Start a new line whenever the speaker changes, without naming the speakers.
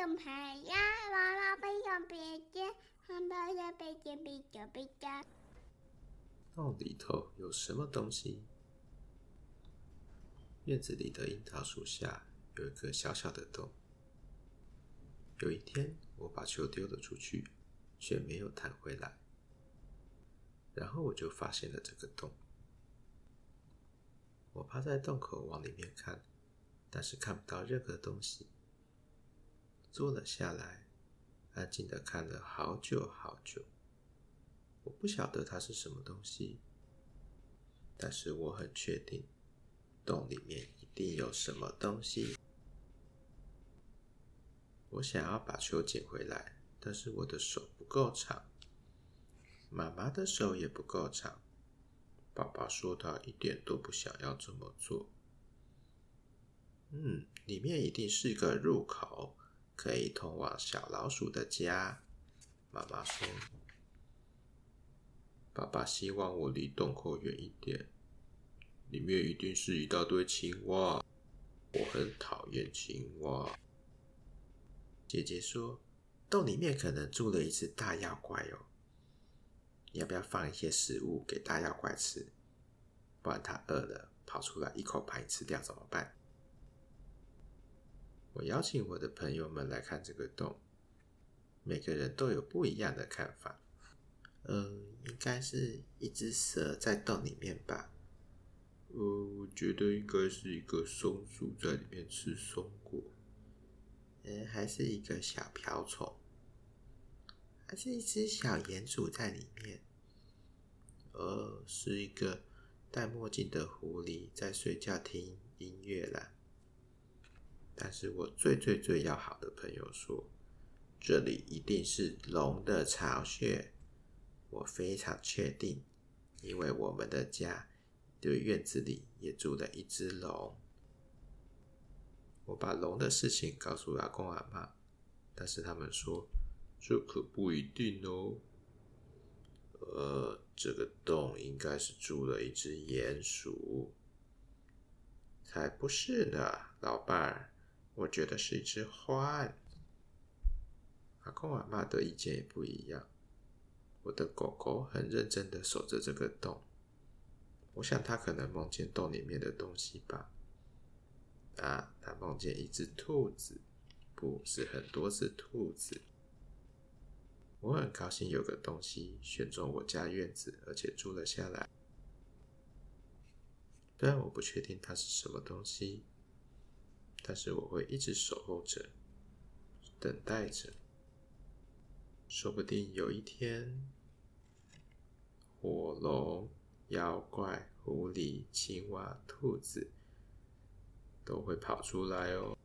呀，娃娃背上别针，汉堡的背针比较比较。
洞里头有什么东西？院子里的樱桃树下有一个小小的洞。有一天，我把球丢了出去，却没有弹回来。然后我就发现了这个洞。我趴在洞口往里面看，但是看不到任何东西。坐了下来，安静的看了好久好久。我不晓得它是什么东西，但是我很确定，洞里面一定有什么东西。我想要把球捡回来，但是我的手不够长，妈妈的手也不够长。爸爸说他一点都不想要这么做。嗯，里面一定是一个入口，可以通往小老鼠的家。妈妈说：“爸爸希望我离洞口远一点，里面一定是一大堆青蛙，我很讨厌青蛙。”姐姐说：“洞里面可能住了一只大妖怪哦。”要不要放一些食物给大妖怪吃？不然它饿了跑出来一口把你吃掉怎么办？我邀请我的朋友们来看这个洞，每个人都有不一样的看法。嗯，应该是一只蛇在洞里面吧？呃，我觉得应该是一个松鼠在里面吃松果。嗯，还是一个小瓢虫。还是一只小鼹鼠在里面，呃，是一个戴墨镜的狐狸在睡觉听音乐啦。但是我最最最要好的朋友说，这里一定是龙的巢穴，我非常确定，因为我们的家的院子里也住了一只龙。我把龙的事情告诉阿公阿妈，但是他们说。这可不一定哦。呃，这个洞应该是住了一只鼹鼠，才不是呢，老伴儿，我觉得是一只獾。阿公阿嬷的意见也不一样。我的狗狗很认真的守着这个洞，我想它可能梦见洞里面的东西吧。啊，它梦见一只兔子，不是很多只兔子。我很高兴有个东西选中我家院子，而且住了下来。虽然我不确定它是什么东西，但是我会一直守候着，等待着。说不定有一天，火龙、妖怪、狐狸、青蛙、兔子都会跑出来哦。